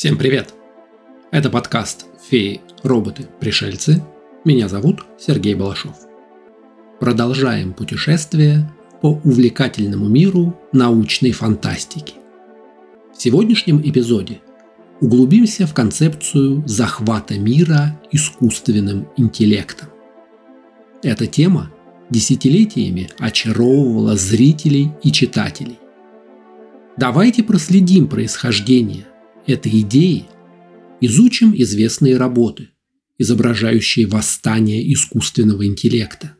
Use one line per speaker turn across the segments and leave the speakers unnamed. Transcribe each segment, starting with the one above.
Всем привет! Это подкаст «Феи, роботы, пришельцы». Меня зовут Сергей Балашов. Продолжаем путешествие по увлекательному миру научной фантастики. В сегодняшнем эпизоде углубимся в концепцию захвата мира искусственным интеллектом. Эта тема десятилетиями очаровывала зрителей и читателей. Давайте проследим происхождение этой идеи изучим известные работы, изображающие восстание искусственного интеллекта,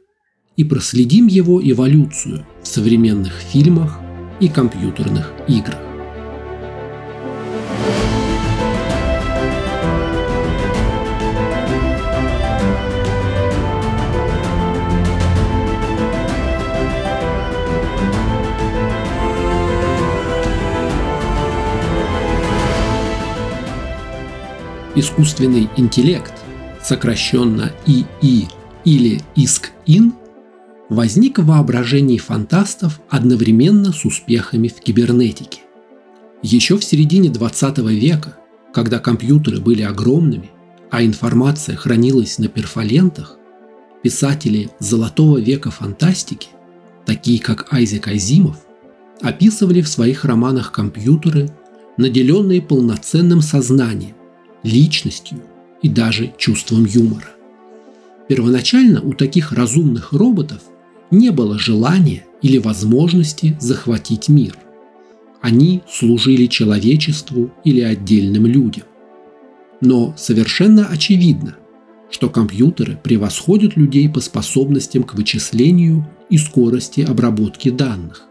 и проследим его эволюцию в современных фильмах и компьютерных играх. Искусственный интеллект, сокращенно ИИ или ИСК-ИН, возник в воображении фантастов одновременно с успехами в кибернетике. Еще в середине 20 века, когда компьютеры были огромными, а информация хранилась на перфолентах, писатели золотого века фантастики, такие как Айзек Азимов, описывали в своих романах компьютеры, наделенные полноценным сознанием, личностью и даже чувством юмора. Первоначально у таких разумных роботов не было желания или возможности захватить мир. Они служили человечеству или отдельным людям. Но совершенно очевидно, что компьютеры превосходят людей по способностям к вычислению и скорости обработки данных.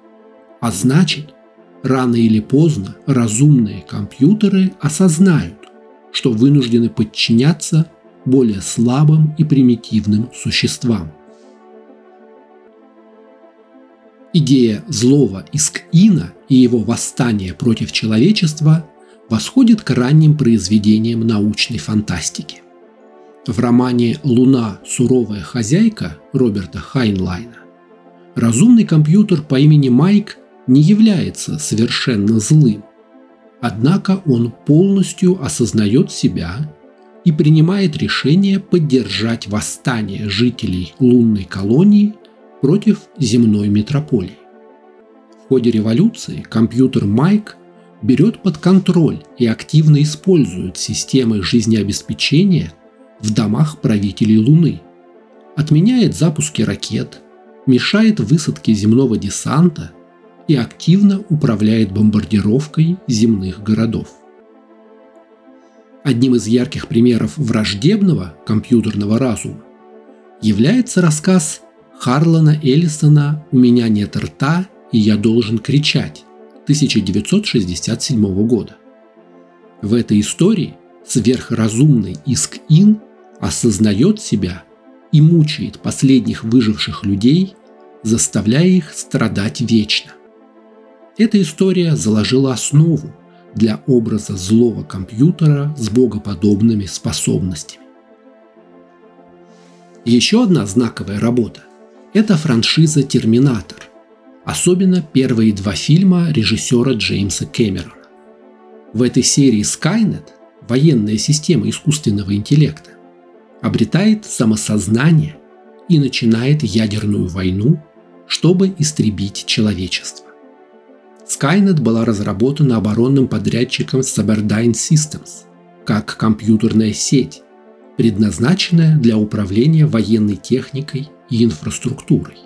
А значит, рано или поздно разумные компьютеры осознают, что вынуждены подчиняться более слабым и примитивным существам. Идея злого Искина и его восстания против человечества восходит к ранним произведениям научной фантастики. В романе «Луна. Суровая хозяйка» Роберта Хайнлайна разумный компьютер по имени Майк не является совершенно злым, Однако он полностью осознает себя и принимает решение поддержать восстание жителей лунной колонии против земной метрополии. В ходе революции компьютер Майк берет под контроль и активно использует системы жизнеобеспечения в домах правителей Луны, отменяет запуски ракет, мешает высадке земного десанта – и активно управляет бомбардировкой земных городов. Одним из ярких примеров враждебного компьютерного разума является рассказ Харлана Эллисона «У меня нет рта, и я должен кричать» 1967 года. В этой истории сверхразумный Иск-Ин осознает себя и мучает последних выживших людей, заставляя их страдать вечно. Эта история заложила основу для образа злого компьютера с богоподобными способностями. Еще одна знаковая работа – это франшиза «Терминатор», особенно первые два фильма режиссера Джеймса Кэмерона. В этой серии Skynet, военная система искусственного интеллекта, обретает самосознание и начинает ядерную войну, чтобы истребить человечество. Skynet была разработана оборонным подрядчиком Cyberdyne Systems как компьютерная сеть, предназначенная для управления военной техникой и инфраструктурой.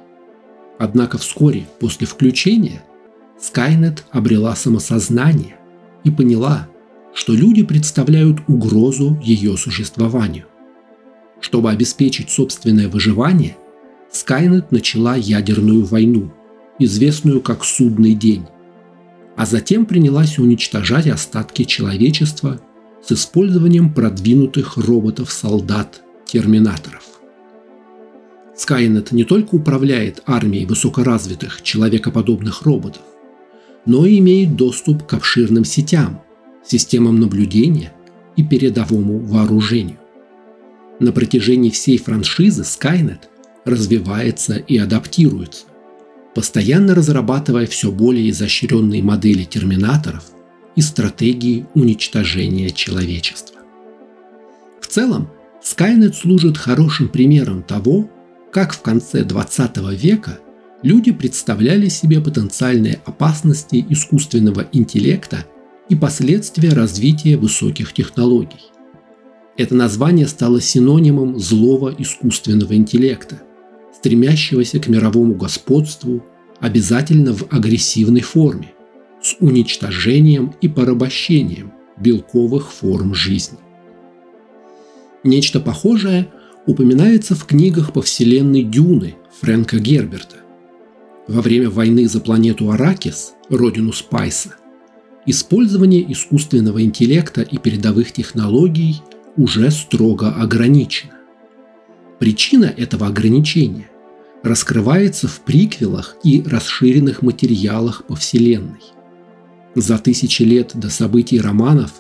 Однако вскоре после включения Skynet обрела самосознание и поняла, что люди представляют угрозу ее существованию. Чтобы обеспечить собственное выживание, Skynet начала ядерную войну, известную как «Судный день», а затем принялась уничтожать остатки человечества с использованием продвинутых роботов-солдат-терминаторов. Skynet не только управляет армией высокоразвитых человекоподобных роботов, но и имеет доступ к обширным сетям, системам наблюдения и передовому вооружению. На протяжении всей франшизы Skynet развивается и адаптируется постоянно разрабатывая все более изощренные модели терминаторов, и стратегии уничтожения человечества. В целом, Skynet служит хорошим примером того, как в конце 20 века люди представляли себе потенциальные опасности искусственного интеллекта и последствия развития высоких технологий. Это название стало синонимом злого искусственного интеллекта, стремящегося к мировому господству обязательно в агрессивной форме, с уничтожением и порабощением белковых форм жизни. Нечто похожее упоминается в книгах по вселенной Дюны Фрэнка Герберта. Во время войны за планету Аракис, родину Спайса, использование искусственного интеллекта и передовых технологий уже строго ограничено. Причина этого ограничения раскрывается в приквелах и расширенных материалах по Вселенной. За тысячи лет до событий романов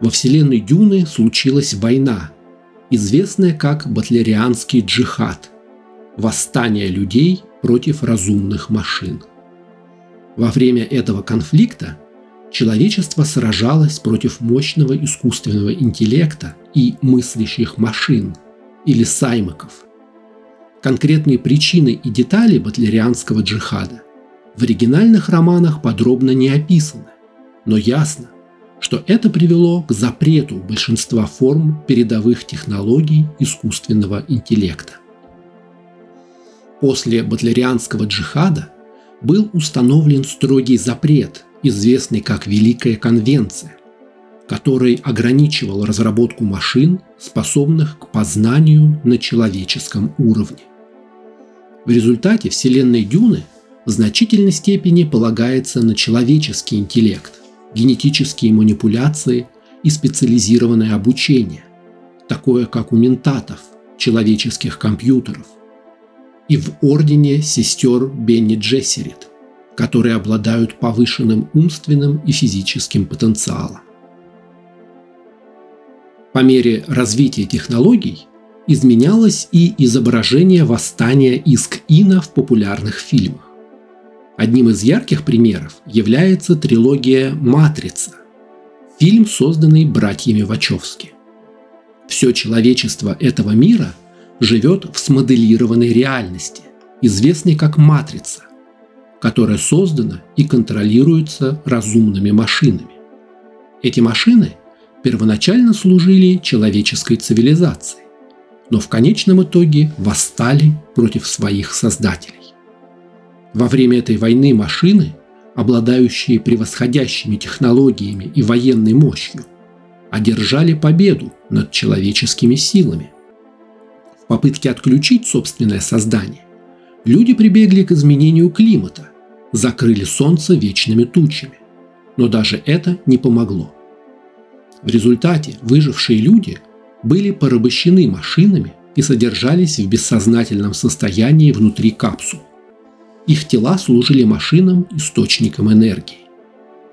во Вселенной Дюны случилась война, известная как Батлерианский джихад – восстание людей против разумных машин. Во время этого конфликта человечество сражалось против мощного искусственного интеллекта и мыслящих машин, или саймаков. Конкретные причины и детали батлерианского джихада в оригинальных романах подробно не описаны, но ясно, что это привело к запрету большинства форм передовых технологий искусственного интеллекта. После батлерианского джихада был установлен строгий запрет, известный как Великая конвенция, который ограничивал разработку машин, способных к познанию на человеческом уровне. В результате вселенной Дюны в значительной степени полагается на человеческий интеллект, генетические манипуляции и специализированное обучение, такое как у ментатов, человеческих компьютеров, и в ордене сестер Бенни Джессерит, которые обладают повышенным умственным и физическим потенциалом. По мере развития технологий изменялось и изображение восстания Иск-Ина в популярных фильмах. Одним из ярких примеров является трилогия «Матрица», фильм, созданный братьями Вачовски. Все человечество этого мира живет в смоделированной реальности, известной как «Матрица», которая создана и контролируется разумными машинами. Эти машины первоначально служили человеческой цивилизации, но в конечном итоге восстали против своих создателей. Во время этой войны машины, обладающие превосходящими технологиями и военной мощью, одержали победу над человеческими силами. В попытке отключить собственное создание люди прибегли к изменению климата, закрыли Солнце вечными тучами. Но даже это не помогло. В результате выжившие люди были порабощены машинами и содержались в бессознательном состоянии внутри капсул. Их тела служили машинам источником энергии.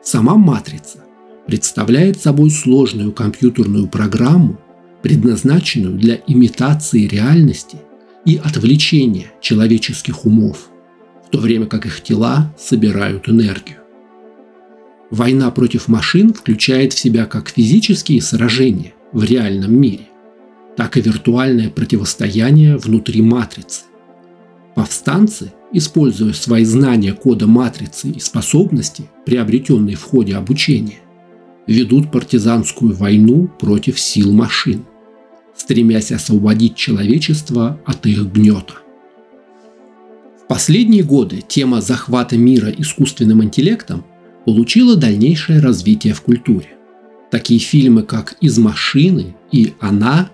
Сама матрица представляет собой сложную компьютерную программу, предназначенную для имитации реальности и отвлечения человеческих умов, в то время как их тела собирают энергию. Война против машин включает в себя как физические сражения в реальном мире, так и виртуальное противостояние внутри матрицы. Повстанцы используя свои знания кода матрицы и способности, приобретенные в ходе обучения, ведут партизанскую войну против сил машин, стремясь освободить человечество от их гнета. В последние годы тема захвата мира искусственным интеллектом получила дальнейшее развитие в культуре. Такие фильмы, как «Из машины» и «Она»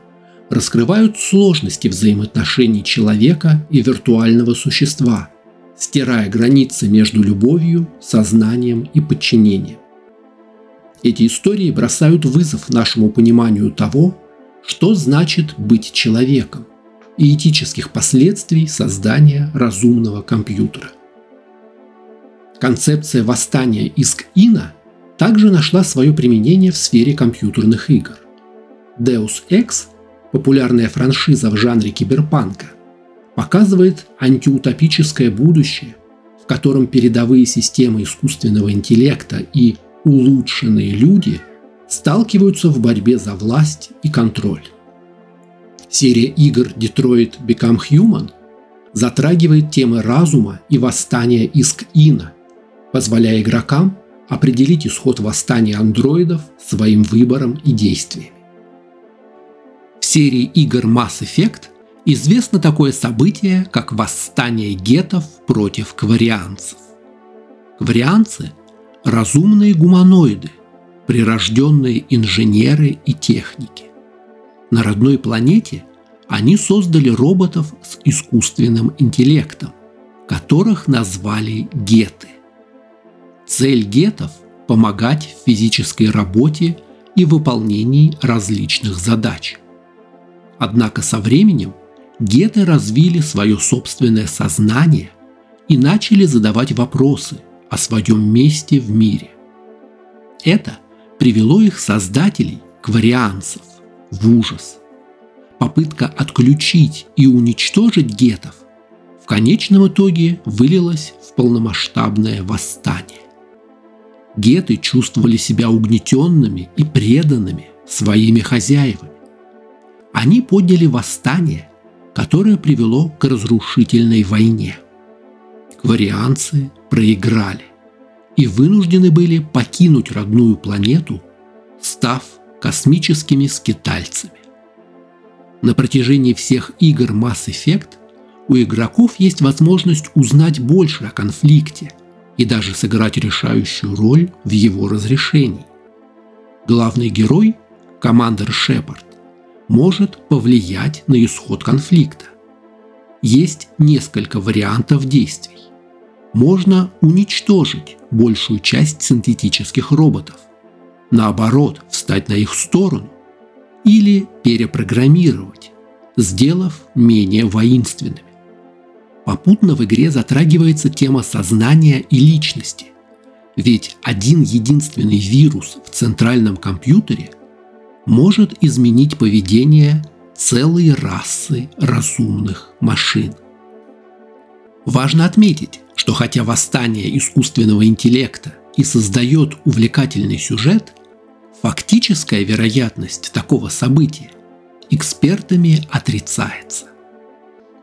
раскрывают сложности взаимоотношений человека и виртуального существа, стирая границы между любовью, сознанием и подчинением. Эти истории бросают вызов нашему пониманию того, что значит быть человеком и этических последствий создания разумного компьютера. Концепция восстания Иск-Ина также нашла свое применение в сфере компьютерных игр. Deus Ex популярная франшиза в жанре киберпанка, показывает антиутопическое будущее, в котором передовые системы искусственного интеллекта и улучшенные люди сталкиваются в борьбе за власть и контроль. Серия игр Detroit Become Human затрагивает темы разума и восстания Иск-Ина, позволяя игрокам определить исход восстания андроидов своим выбором и действиями. В серии игр Mass Effect известно такое событие, как восстание гетов против кварианцев. Кварианцы – разумные гуманоиды, прирожденные инженеры и техники. На родной планете они создали роботов с искусственным интеллектом, которых назвали геты. Цель гетов – помогать в физической работе и выполнении различных задач. Однако со временем геты развили свое собственное сознание и начали задавать вопросы о своем месте в мире. Это привело их создателей, кварианцев, в ужас. Попытка отключить и уничтожить гетов в конечном итоге вылилась в полномасштабное восстание. Геты чувствовали себя угнетенными и преданными своими хозяевами. Они подняли восстание, которое привело к разрушительной войне. Кварианцы проиграли и вынуждены были покинуть родную планету, став космическими скитальцами. На протяжении всех игр Mass Effect у игроков есть возможность узнать больше о конфликте и даже сыграть решающую роль в его разрешении. Главный герой, командир Шепард, может повлиять на исход конфликта. Есть несколько вариантов действий. Можно уничтожить большую часть синтетических роботов, наоборот, встать на их сторону или перепрограммировать, сделав менее воинственными. Попутно в игре затрагивается тема сознания и личности, ведь один единственный вирус в центральном компьютере – может изменить поведение целой расы разумных машин. Важно отметить, что хотя восстание искусственного интеллекта и создает увлекательный сюжет, фактическая вероятность такого события экспертами отрицается.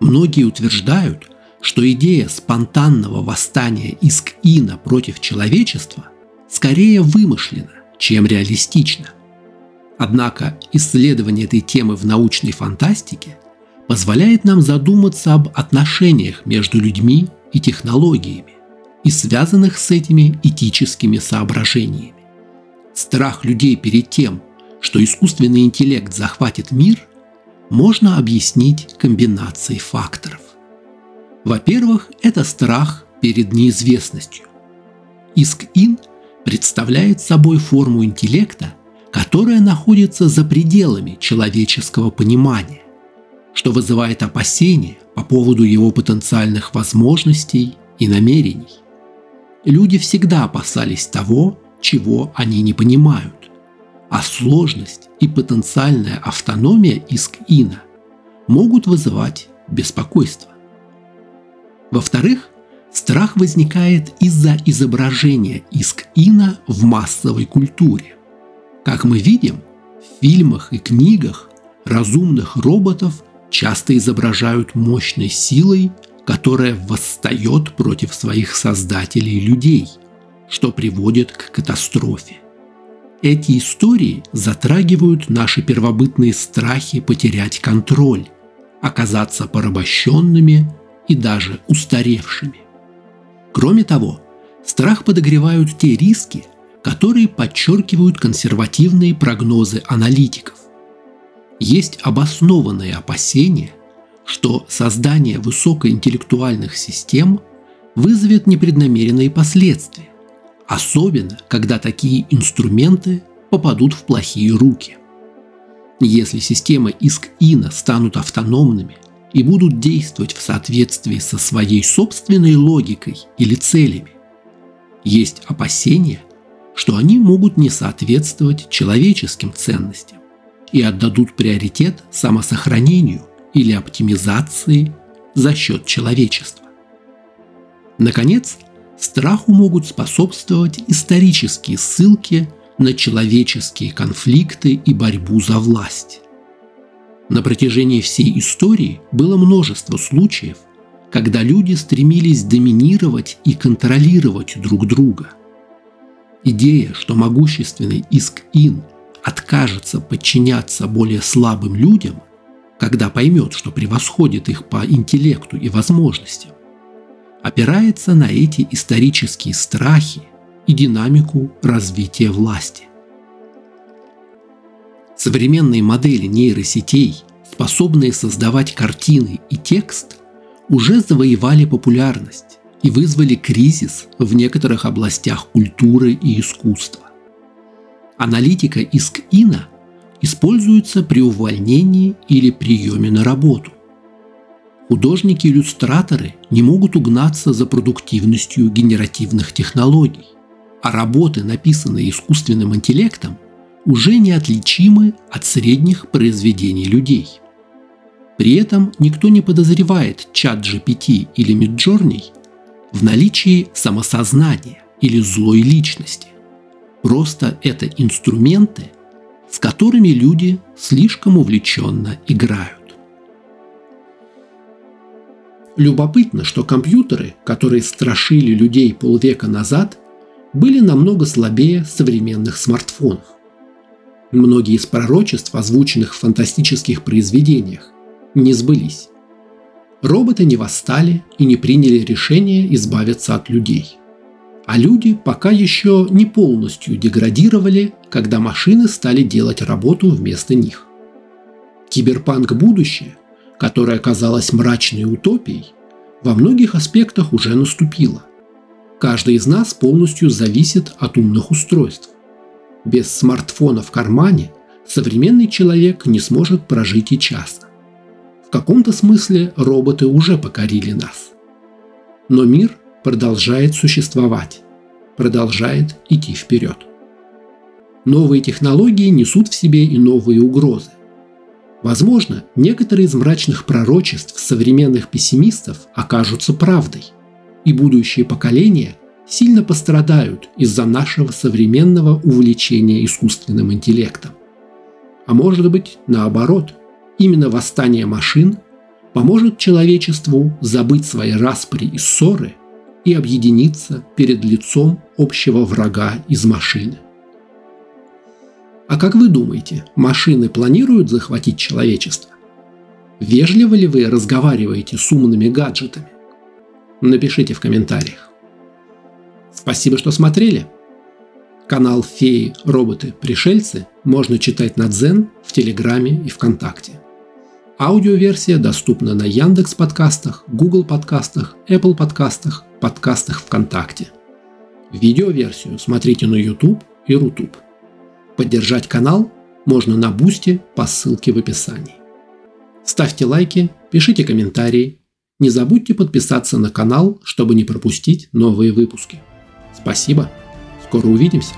Многие утверждают, что идея спонтанного восстания Иск-Ина против человечества скорее вымышлена, чем реалистична. Однако исследование этой темы в научной фантастике позволяет нам задуматься об отношениях между людьми и технологиями и связанных с этими этическими соображениями. Страх людей перед тем, что искусственный интеллект захватит мир, можно объяснить комбинацией факторов. Во-первых, это страх перед неизвестностью. Иск-ин представляет собой форму интеллекта, которая находится за пределами человеческого понимания, что вызывает опасения по поводу его потенциальных возможностей и намерений. Люди всегда опасались того, чего они не понимают, а сложность и потенциальная автономия Иск-Ина могут вызывать беспокойство. Во-вторых, страх возникает из-за изображения Иск-Ина в массовой культуре. Как мы видим, в фильмах и книгах разумных роботов часто изображают мощной силой, которая восстает против своих создателей людей, что приводит к катастрофе. Эти истории затрагивают наши первобытные страхи потерять контроль, оказаться порабощенными и даже устаревшими. Кроме того, страх подогревают те риски, которые подчеркивают консервативные прогнозы аналитиков. Есть обоснованные опасения, что создание высокоинтеллектуальных систем вызовет непреднамеренные последствия, особенно когда такие инструменты попадут в плохие руки. Если системы ИСК-ИНа станут автономными и будут действовать в соответствии со своей собственной логикой или целями, есть опасения, что они могут не соответствовать человеческим ценностям и отдадут приоритет самосохранению или оптимизации за счет человечества. Наконец, страху могут способствовать исторические ссылки на человеческие конфликты и борьбу за власть. На протяжении всей истории было множество случаев, когда люди стремились доминировать и контролировать друг друга. Идея, что могущественный Иск-Ин откажется подчиняться более слабым людям, когда поймет, что превосходит их по интеллекту и возможностям, опирается на эти исторические страхи и динамику развития власти. Современные модели нейросетей, способные создавать картины и текст, уже завоевали популярность и вызвали кризис в некоторых областях культуры и искусства. Аналитика ИСК-ИНа используется при увольнении или приеме на работу. Художники-иллюстраторы не могут угнаться за продуктивностью генеративных технологий, а работы, написанные искусственным интеллектом, уже неотличимы от средних произведений людей. При этом никто не подозревает чат GPT или Midjourney в наличии самосознания или злой личности. Просто это инструменты, с которыми люди слишком увлеченно играют. Любопытно, что компьютеры, которые страшили людей полвека назад, были намного слабее современных смартфонов. Многие из пророчеств, озвученных в фантастических произведениях, не сбылись. Роботы не восстали и не приняли решение избавиться от людей. А люди пока еще не полностью деградировали, когда машины стали делать работу вместо них. Киберпанк будущее, которое казалось мрачной утопией, во многих аспектах уже наступило. Каждый из нас полностью зависит от умных устройств. Без смартфона в кармане современный человек не сможет прожить и часа. В каком-то смысле роботы уже покорили нас. Но мир продолжает существовать, продолжает идти вперед. Новые технологии несут в себе и новые угрозы. Возможно, некоторые из мрачных пророчеств современных пессимистов окажутся правдой, и будущие поколения сильно пострадают из-за нашего современного увлечения искусственным интеллектом. А может быть, наоборот, именно восстание машин поможет человечеству забыть свои распри и ссоры и объединиться перед лицом общего врага из машины. А как вы думаете, машины планируют захватить человечество? Вежливо ли вы разговариваете с умными гаджетами? Напишите в комментариях. Спасибо, что смотрели. Канал «Феи, роботы, пришельцы» можно читать на Дзен, в Телеграме и ВКонтакте. Аудиоверсия доступна на Яндекс подкастах, Google подкастах, Apple подкастах, подкастах ВКонтакте. Видеоверсию смотрите на YouTube и Рутуб. Поддержать канал можно на Бусте по ссылке в описании. Ставьте лайки, пишите комментарии. Не забудьте подписаться на канал, чтобы не пропустить новые выпуски. Спасибо. Скоро увидимся.